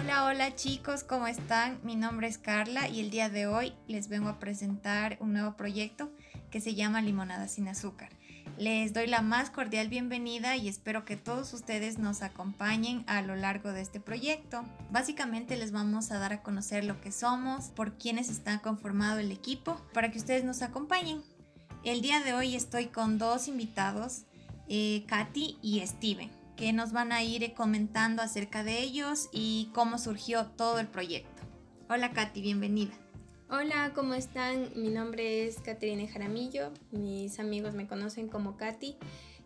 Hola, hola chicos, ¿cómo están? Mi nombre es Carla y el día de hoy les vengo a presentar un nuevo proyecto que se llama Limonada sin azúcar. Les doy la más cordial bienvenida y espero que todos ustedes nos acompañen a lo largo de este proyecto. Básicamente les vamos a dar a conocer lo que somos, por quienes está conformado el equipo, para que ustedes nos acompañen. El día de hoy estoy con dos invitados, eh, Katy y Steven, que nos van a ir comentando acerca de ellos y cómo surgió todo el proyecto. Hola Katy, bienvenida. Hola, ¿cómo están? Mi nombre es Caterina Jaramillo, mis amigos me conocen como Katy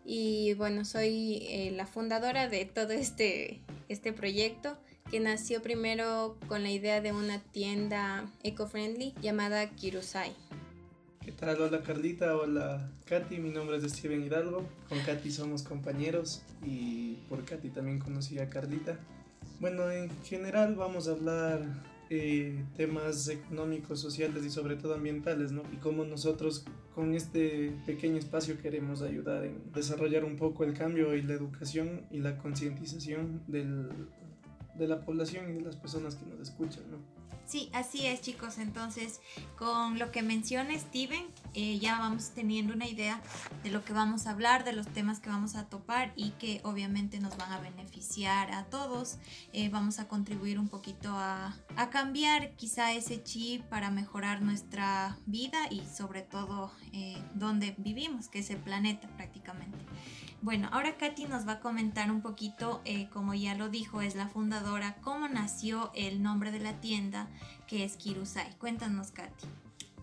y bueno, soy eh, la fundadora de todo este, este proyecto que nació primero con la idea de una tienda eco-friendly llamada Kirusai. ¿Qué tal? Hola Carlita, hola Katy, mi nombre es Steven Hidalgo, con Katy somos compañeros y por Katy también conocí a Carlita. Bueno, en general vamos a hablar eh, temas económicos, sociales y sobre todo ambientales, ¿no? Y cómo nosotros con este pequeño espacio queremos ayudar en desarrollar un poco el cambio y la educación y la concientización de la población y de las personas que nos escuchan, ¿no? Sí, así es chicos. Entonces, con lo que menciona Steven, eh, ya vamos teniendo una idea de lo que vamos a hablar, de los temas que vamos a topar y que obviamente nos van a beneficiar a todos. Eh, vamos a contribuir un poquito a, cambiar quizá ese chip para mejorar nuestra vida y sobre todo eh, donde vivimos, que es el planeta prácticamente. Bueno, ahora Katy nos va a comentar un poquito, eh, como ya lo dijo, es la fundadora, cómo nació el nombre de la tienda que es Kirusai. Cuéntanos, Katy.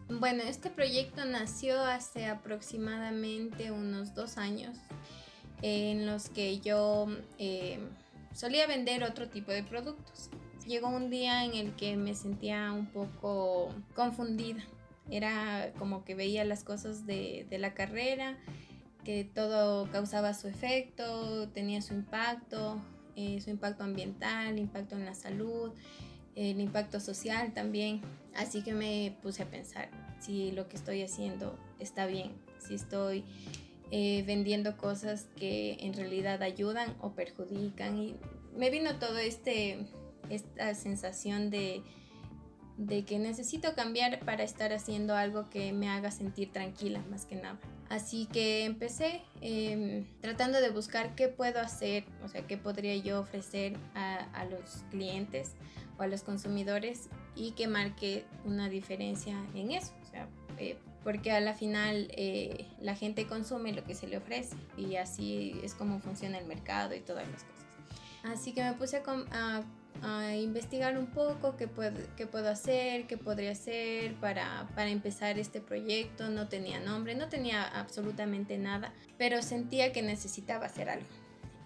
Bueno, este proyecto nació hace aproximadamente unos dos años en los que yo eh, solía vender otro tipo de productos. Llegó un día en el que me sentía un poco confundida. Era como que veía las cosas de, de la carrera que todo causaba su efecto, tenía su impacto, eh, su impacto ambiental, impacto en la salud, el impacto social también. Así que me puse a pensar si lo que estoy haciendo está bien, si estoy eh, vendiendo cosas que en realidad ayudan o perjudican. Y me vino todo este, esta sensación de, de que necesito cambiar para estar haciendo algo que me haga sentir tranquila más que nada. Así que empecé em, tratando de buscar qué puedo hacer, o sea, qué podría yo ofrecer a, los clientes o a los consumidores y que marque una diferencia en eso. O sea, eh, porque a la final eh, la gente consume lo que se le ofrece y así es como funciona el mercado y todas las cosas. Así que me puse a, a a investigar un poco qué puedo, qué puedo hacer, qué podría hacer para, para, empezar este proyecto. No tenía nombre, no tenía absolutamente nada, pero sentía que necesitaba hacer algo.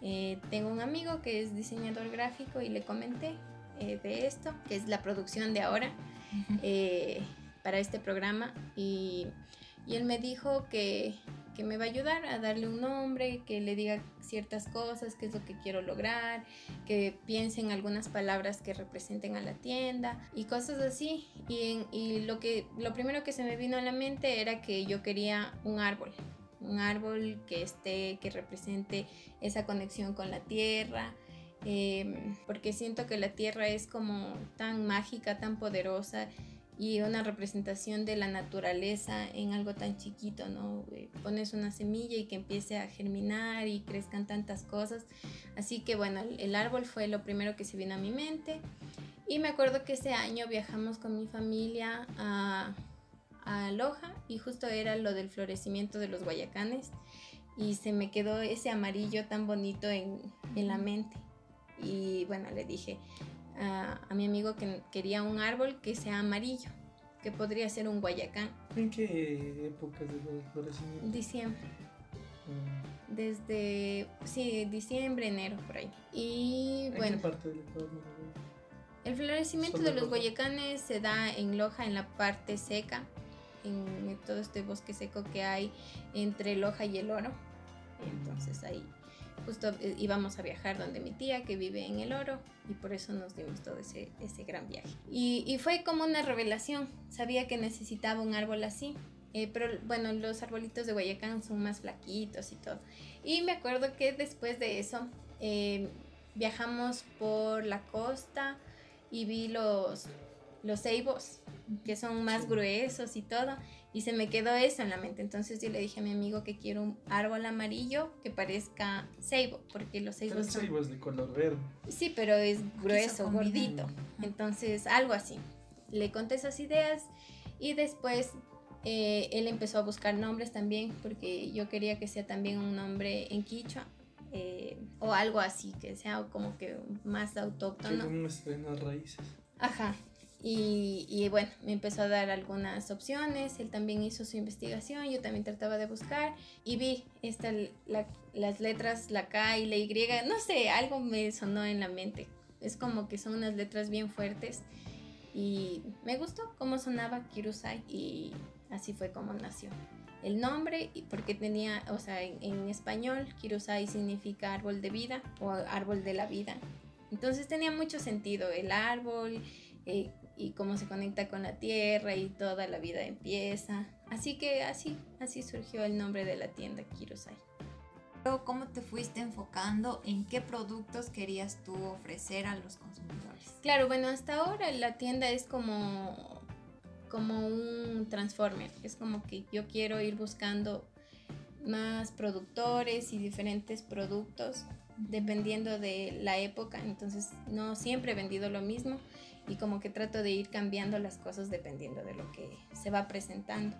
Eh, tengo un amigo que es diseñador gráfico y le comenté eh, de esto, que es la producción de ahora eh, para este programa y, y él me dijo que que me va a ayudar a darle un nombre, que le diga ciertas cosas, qué es lo que quiero lograr, que piense en algunas palabras que representen a la tienda y cosas así. Y, lo, que, lo primero que se me vino a la mente era que yo quería un árbol, un árbol que esté, que represente esa conexión con la tierra. Em, porque siento que la tierra es como tan mágica, tan poderosa y una representación de la naturaleza en algo tan chiquito, ¿no? Eh, pones una semilla y que empiece a germinar y crezcan tantas cosas. Así que bueno, el árbol fue lo primero que se vino a mi mente. Y me acuerdo que ese año viajamos con mi familia a, a Loja y justo era lo del florecimiento de los guayacanes y se me quedó ese amarillo tan bonito en, en la mente. Y bueno, le dije, a, mi amigo que quería un árbol que sea amarillo, que podría ser un guayacán. ¿En qué época de florecimiento? Diciembre. Mm. Desde, sí, diciembre, enero, por ahí. Y ¿En bueno. qué parte del Ecuador? El florecimiento de los guayacanes se da en Loja, en la parte seca, en todo este bosque seco que hay entre Loja y el Oro. Entonces ahí justo eh, íbamos a viajar donde mi tía que vive en el oro y por eso nos dimos todo ese, ese gran viaje. Y, y, fue como una revelación, sabía que necesitaba un árbol así. Eh, pero bueno, los arbolitos de Guayacán son más flaquitos y todo. Y me acuerdo que después de eso eh, viajamos por la costa y vi los, los ceibos, que son más gruesos y todo, y se me quedó eso en la mente. Entonces yo le dije a mi amigo que quiero un árbol amarillo que parezca ceibo, porque los ceibos El son... ceibo es de color verde. Sí, pero es grueso, gordito. Entonces, algo así. Le conté esas ideas y después eh, él empezó a buscar nombres también, porque yo quería que sea también un nombre en quichua eh, o algo así, que sea como que más Que autóctono. muestren las raíces. Ajá. Y, y bueno, me empezó a dar algunas opciones, él también hizo su investigación, yo también trataba de buscar y vi esta, la- las letras, la K y la Y, no sé, algo me sonó en la mente. Es como que son unas letras bien fuertes y me gustó cómo sonaba Kirusai y así fue como nació. El nombre, y porque tenía, o sea, en, en español, Kirusai significa árbol de vida o árbol de la vida. Entonces tenía mucho sentido el árbol eh, y cómo se conecta con la tierra y toda la vida empieza. Así que así, así surgió el nombre de la tienda Kirusai. Luego, ¿Cómo te fuiste enfocando en qué productos querías tú ofrecer a los consumidores? Claro, bueno, hasta ahora la tienda es como, como un transformer. Es como que yo quiero ir buscando más productores y diferentes productos dependiendo de la época. Entonces, no siempre he vendido lo mismo y como que trato de ir cambiando las cosas dependiendo de lo que se va presentando.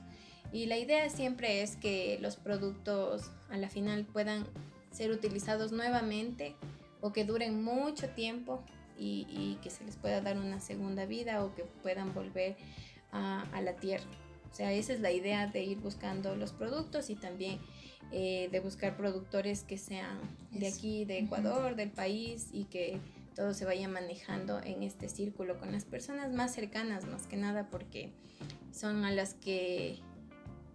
Y la idea siempre es que los productos a la final puedan ser utilizados nuevamente o que duren mucho tiempo y, y que se les pueda dar una segunda vida o que puedan volver a, a la tierra. O sea, esa es la idea de ir buscando los productos y también eh, de buscar productores que sean de aquí, de. Ecuador, del país y que todo se vaya manejando en este círculo con las personas más cercanas, más que nada, porque son a las que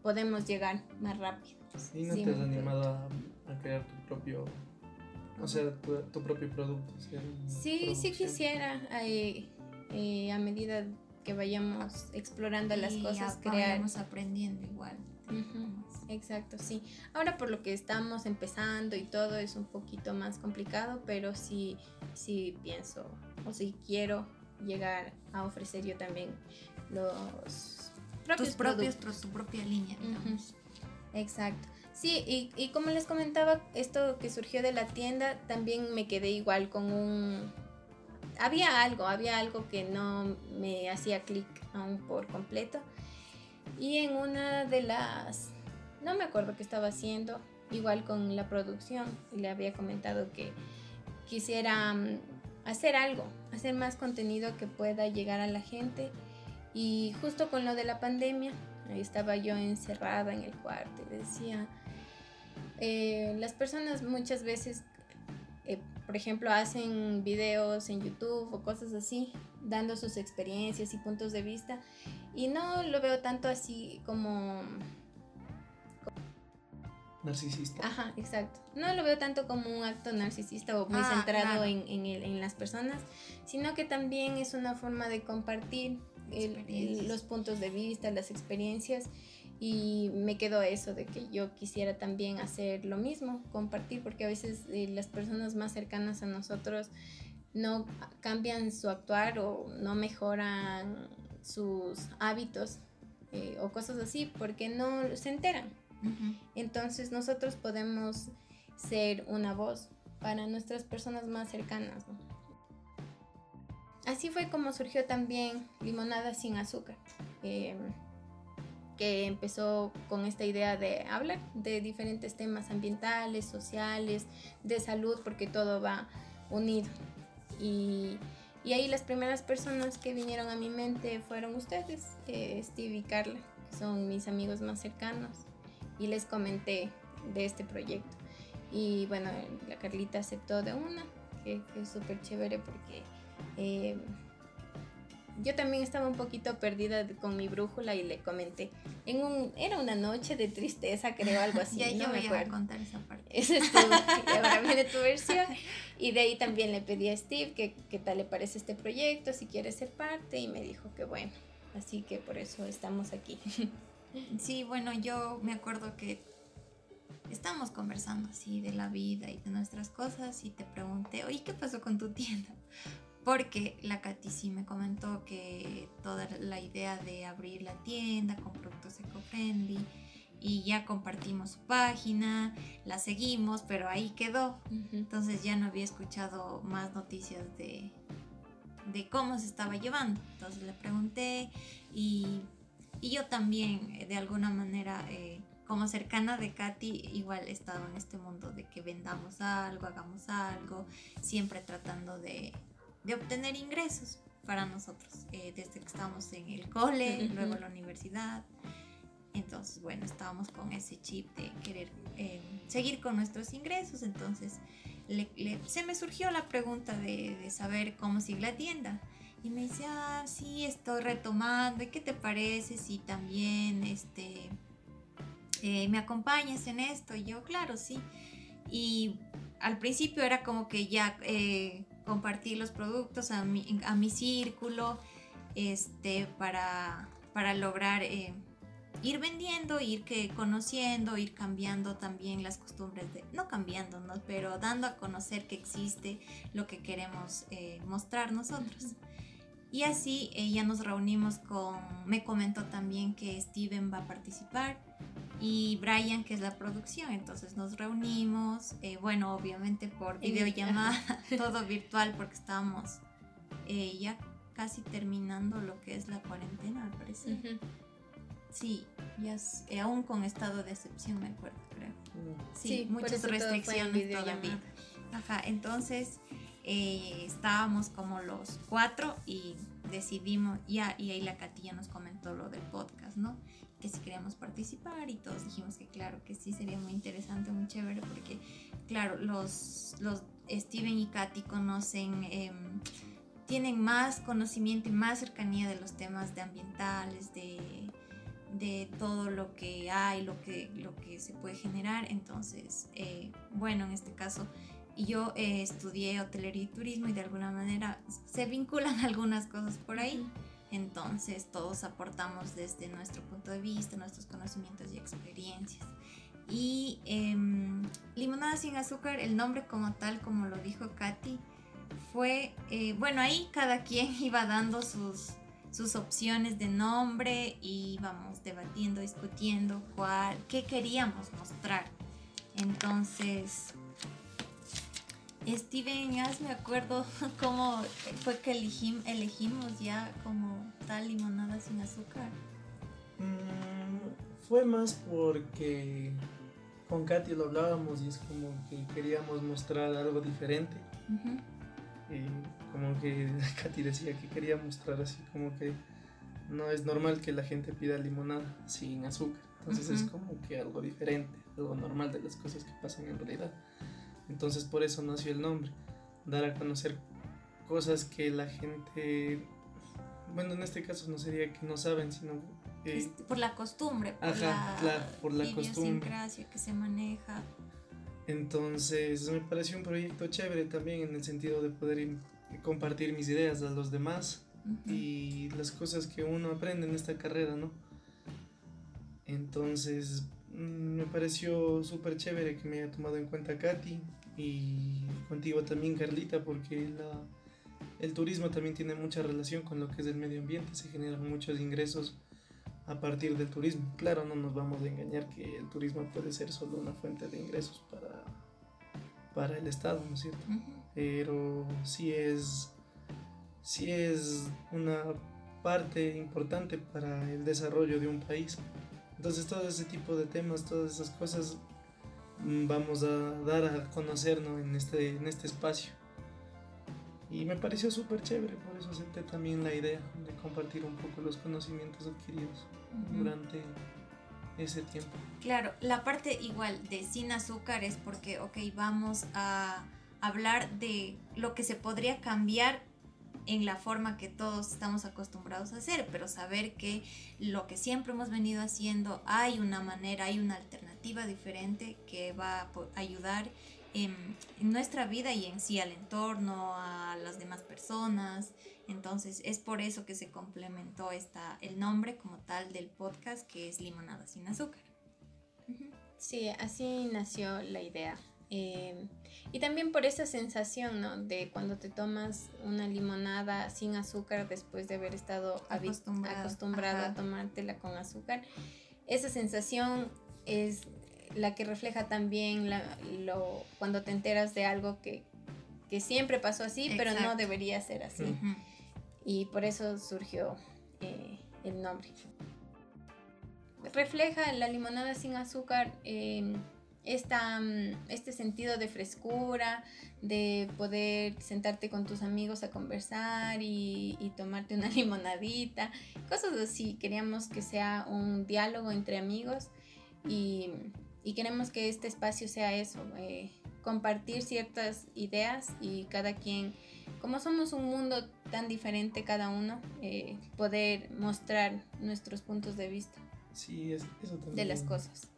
podemos llegar más rápido. ¿Y no Sí, te has animado a, a crear tu propio, o sea, tu, tu propio producto? Sí, sí quisiera, eh, eh, a medida que vayamos explorando las cosas, crear. vayamos aprendiendo igual. Ujú, Exacto, sí. Ahora por lo que estamos empezando y todo es un poquito más complicado, pero sí, sí pienso o sí quiero llegar a ofrecer yo también los propios Tus propios, productos. pro- tu propia línea, digamos. Exacto. Sí, y, y como les comentaba, esto que surgió de la tienda, también me quedé igual con un... Había algo, había algo que no me hacía clic aún por completo. Y en una de las... No me acuerdo qué estaba haciendo, igual con la producción, y le había comentado que quisiera mm, hacer algo, hacer más contenido que pueda llegar a la gente. Y justo con lo de la pandemia, ahí estaba yo encerrada en el cuarto y decía, eh, las personas muchas veces, eh, por ejemplo, hacen videos en YouTube o cosas así, dando sus experiencias y puntos de vista, y no lo veo tanto así como Narcisista. Ajá, exacto. No lo veo tanto como un acto narcisista o muy Ah, centrado claro. en, en, el- en las personas, sino que también es una forma de compartir el- el- Experiencias. los puntos de vista, las experiencias. Y me quedó eso de que yo quisiera también hacer lo mismo, compartir, porque a veces eh, las personas más cercanas a nosotros no cambian su actuar o no mejoran sus hábitos eh, o cosas así porque no se enteran. Entonces nosotros podemos ser una voz para nuestras personas más cercanas. Así fue como surgió también Limonada sin azúcar, eh, que empezó con esta idea de hablar de diferentes temas ambientales, sociales, de salud, porque todo va unido. Y, y ahí las primeras personas que vinieron a mi mente fueron ustedes, eh, Steve y Carla, que son mis amigos más cercanos y les comenté de este proyecto. Y bueno, la Carlita aceptó de una, que, que es súper chévere porque eh, yo también estaba un poquito perdida con mi brújula y le comenté. En un, era una noche de tristeza, creo, algo así. ya no yo me voy a acuerdo. contar esa parte. Esa es tu, ahora viene tu versión. Y de ahí también le pedí a Steve que qué tal le parece este proyecto, si quiere ser parte, y me dijo que bueno. Así que por eso estamos aquí. Sí, bueno, yo me acuerdo que estábamos conversando así de la vida y de nuestras cosas y te pregunté, oye, ¿qué pasó con tu tienda? porque la Katy sí me comentó que toda la idea de abrir la tienda con productos eco-friendly y ya compartimos su página, la seguimos, pero ahí quedó. Entonces ya no había escuchado más noticias de, de cómo se estaba llevando. Entonces le pregunté y, y yo también, eh, de alguna manera, eh, como cercana de Katy, igual he estado en este mundo de que vendamos algo, hagamos algo, siempre tratando de, de obtener ingresos para nosotros, eh, desde que estamos en el cole, luego en la universidad. Entonces, bueno, estábamos con ese chip de querer seguir con nuestros ingresos. Entonces, se me surgió la pregunta de, de, saber cómo sigue la tienda. Y me dice, ah, sí, estoy retomando. ¿Y qué te parece si también este, eh, me acompañas en esto? Y yo, claro, sí. Y al principio era como que ya eh, compartir los productos a mi, a mi círculo este, para, para lograr... Eh, ir vendiendo, ir que conociendo, ir cambiando también las costumbres de, no cambiando, pero dando a conocer que existe lo que queremos eh, mostrar nosotros. Y así eh, ya nos reunimos con, me comentó también que Steven va a participar y Brian que es la producción, entonces nos reunimos, eh, bueno, obviamente por videollamada, todo virtual porque estábamos ya casi terminando lo que es la cuarentena, al parecer. Sí, ya eh, aún con estado de excepción me acuerdo, creo. Mm. Sí, muchas restricciones todavía. Ajá, entonces eh, estábamos como los cuatro y decidimos, ya, y ahí la Catilla nos comentó lo del podcast, ¿no? Que si queríamos participar y todos dijimos que claro, que sí sería muy interesante, muy chévere, porque claro, los, los Steven y Katy conocen... Em, tienen más conocimiento y más cercanía de los temas de ambientales, de de todo lo que hay, lo que, lo que se puede generar. Entonces, eh, bueno, en este caso, yo eh, estudié hotelería y turismo y de alguna manera se vinculan algunas cosas por ahí. Entonces, todos aportamos desde nuestro punto de vista, nuestros conocimientos y experiencias. Y em, limonada sin azúcar, el nombre como tal, como lo dijo Katy, fue, eh, bueno, ahí cada quien iba dando sus, sus opciones de nombre y vamos debatiendo, discutiendo cuál, qué queríamos mostrar. Entonces, Steven, ya me acuerdo cómo fue que elegimos ya como tal limonada sin azúcar. Mm, fue más porque con Katy lo hablábamos y es como que queríamos mostrar algo diferente. Y como que Katy decía que quería mostrar así como que no es normal que la gente pida limonada sin azúcar. Entonces es como que algo diferente, algo normal de las cosas que pasan en realidad. Entonces por eso nació el nombre, dar a conocer cosas que la gente, bueno, en este caso no sería que no saben, sino por la costumbre, por la, por la costumbre que se maneja. Entonces me pareció un proyecto chévere también en el sentido de poder compartir mis ideas a los demás y las cosas que uno aprende en esta carrera, ¿no? Entonces mm, me pareció súper chévere que me haya tomado en cuenta Katy y contigo también Carlita porque la, el turismo también tiene mucha relación con lo que es el medio ambiente, se generan muchos ingresos a partir del turismo. Claro, no nos vamos a engañar que el turismo puede ser solo una fuente de ingresos para, para el Estado, ¿no es cierto? Pero sí es, sí es una parte importante para el desarrollo de un país. Entonces todo ese tipo de temas, todas esas cosas vamos a dar a conocernos en este, en este espacio. Y me pareció súper chévere, por eso acepté también la idea de compartir un poco los conocimientos adquiridos durante ese tiempo. Claro, la parte igual de sin azúcar es porque, ok, vamos a hablar de lo que se podría cambiar en la forma que todos estamos acostumbrados a hacer, pero saber que lo que siempre hemos venido haciendo hay una manera, hay una alternativa diferente que va a ayudar en, nuestra vida y en sí al entorno, a las demás personas. Entonces es por eso que se complementó esta, el nombre como tal del podcast que es Limonada sin azúcar. Sí, así nació la idea. Eh, y también por esa sensación, ¿no? De cuando te tomas una limonada sin azúcar después de haber estado acostumbrado, acostumbrado a tomártela con azúcar. Esa sensación es la que refleja también lo, cuando te enteras de algo que, siempre pasó así, pero no debería ser así. Y por eso surgió eh, el nombre. Refleja la limonada sin azúcar. Eh, esta, mm, este sentido de frescura, de poder sentarte con tus amigos a conversar y, tomarte una limonadita, cosas así. Queríamos que sea un diálogo entre amigos y, queremos que este espacio sea eso, eh, compartir ciertas ideas y cada quien, como somos un mundo tan diferente cada uno, eh, poder mostrar nuestros puntos de vista. Sí, eso también. De las cosas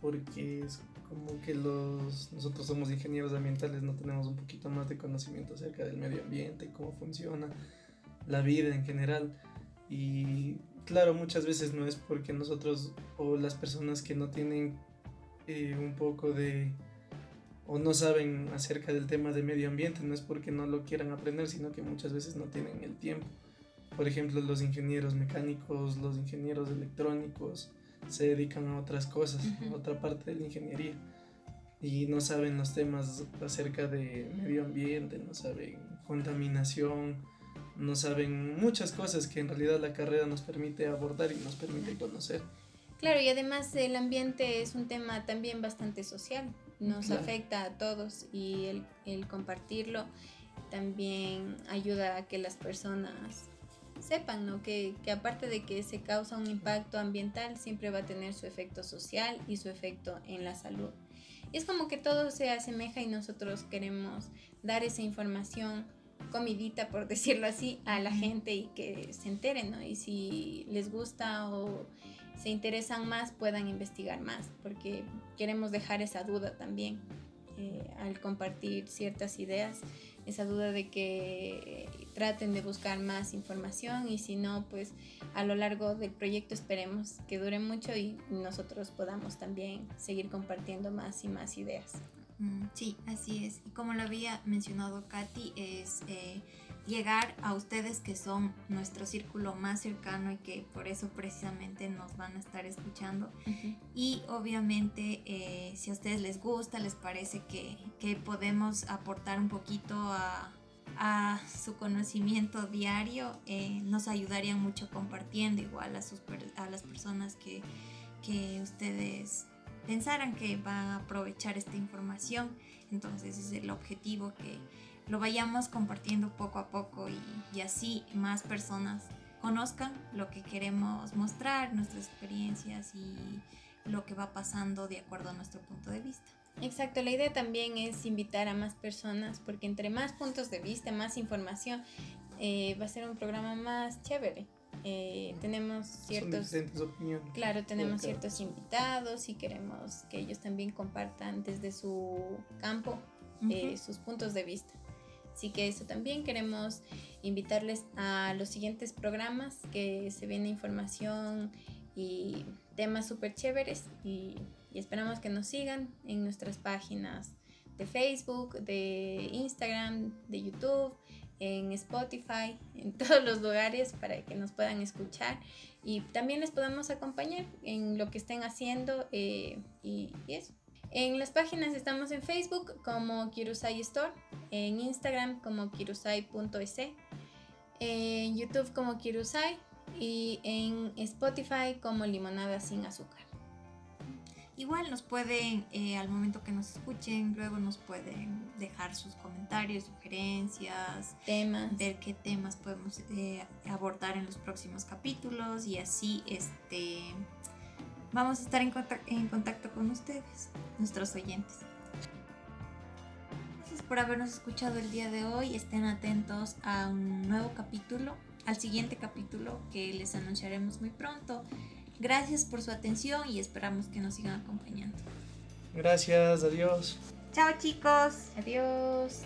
porque es como que los nosotros somos ingenieros ambientales, no tenemos un poquito más de conocimiento acerca del medio ambiente, cómo funciona la vida en general. Y claro, muchas veces no es porque nosotros o las personas que no tienen eh, un poco de o no saben acerca del tema de medio ambiente, no es porque no lo quieran aprender, sino que muchas veces no tienen el tiempo. Por ejemplo, los ingenieros mecánicos, los ingenieros electrónicos, se dedican a otras cosas, a otra parte de la ingeniería. Y no saben los temas acerca de medio ambiente, no saben contaminación, no saben muchas cosas que en realidad la carrera nos permite abordar y nos permite conocer. Claro, y además el ambiente es un tema también bastante social, nos afecta a todos y el, el compartirlo también ayuda a que las personas sepan ¿no? que, aparte de que se causa un impacto ambiental, siempre va a tener su efecto social y su efecto en la salud. es como que todo se asemeja y nosotros queremos dar esa información comidita, por decirlo así, a la gente y que se enteren, ¿no? Y si les gusta o se interesan más, puedan investigar más, porque queremos dejar esa duda también eh, al compartir ciertas ideas esa duda de que traten de buscar más información y si no, pues a lo largo del proyecto esperemos que dure mucho y nosotros podamos también seguir compartiendo más y más ideas. Mm, sí, así es. Y como lo había mencionado Katy, es eh, llegar a ustedes que son nuestro círculo más cercano y que por eso precisamente nos van a estar escuchando. Y obviamente eh, si a ustedes les gusta, les parece que, podemos aportar un poquito a, su conocimiento diario, eh, nos ayudarían mucho compartiendo igual a, sus, a las personas que, que ustedes pensaran que van a aprovechar esta información. Entonces es el objetivo que lo vayamos compartiendo poco a poco y, así más personas conozcan lo que queremos mostrar, nuestras experiencias y lo que va pasando de acuerdo a nuestro punto de vista. Exacto, la idea también es invitar a más personas porque entre más puntos de vista, más información, eh, va a ser un programa más chévere. Eh, tenemos ciertos opiniones. claro tenemos ciertos invitados y queremos que ellos también compartan desde su campo eh, sus puntos de vista. Así que eso también queremos invitarles a los siguientes programas que se viene información y temas súper chéveres y, esperamos que nos sigan en nuestras páginas de Facebook, de Instagram, de YouTube, en Spotify, en todos los lugares para que nos puedan escuchar y también les podamos acompañar en lo que estén haciendo eh, y eso. En las páginas estamos en Facebook como Kirusai Store, en Instagram como kirusai.es, en YouTube como Kirusai y en Spotify como Limonada sin azúcar. Igual nos pueden, eh, al momento que nos escuchen, luego nos pueden dejar sus comentarios, sugerencias, temas, ver qué temas podemos eh, abordar en los próximos capítulos y así este vamos a estar en contacto, con ustedes, nuestros oyentes. Gracias por habernos escuchado el día de hoy. Estén atentos a un nuevo capítulo, al siguiente capítulo que les anunciaremos muy pronto. Gracias por su atención y esperamos que nos sigan acompañando. Gracias, adiós. Chao chicos. Adiós.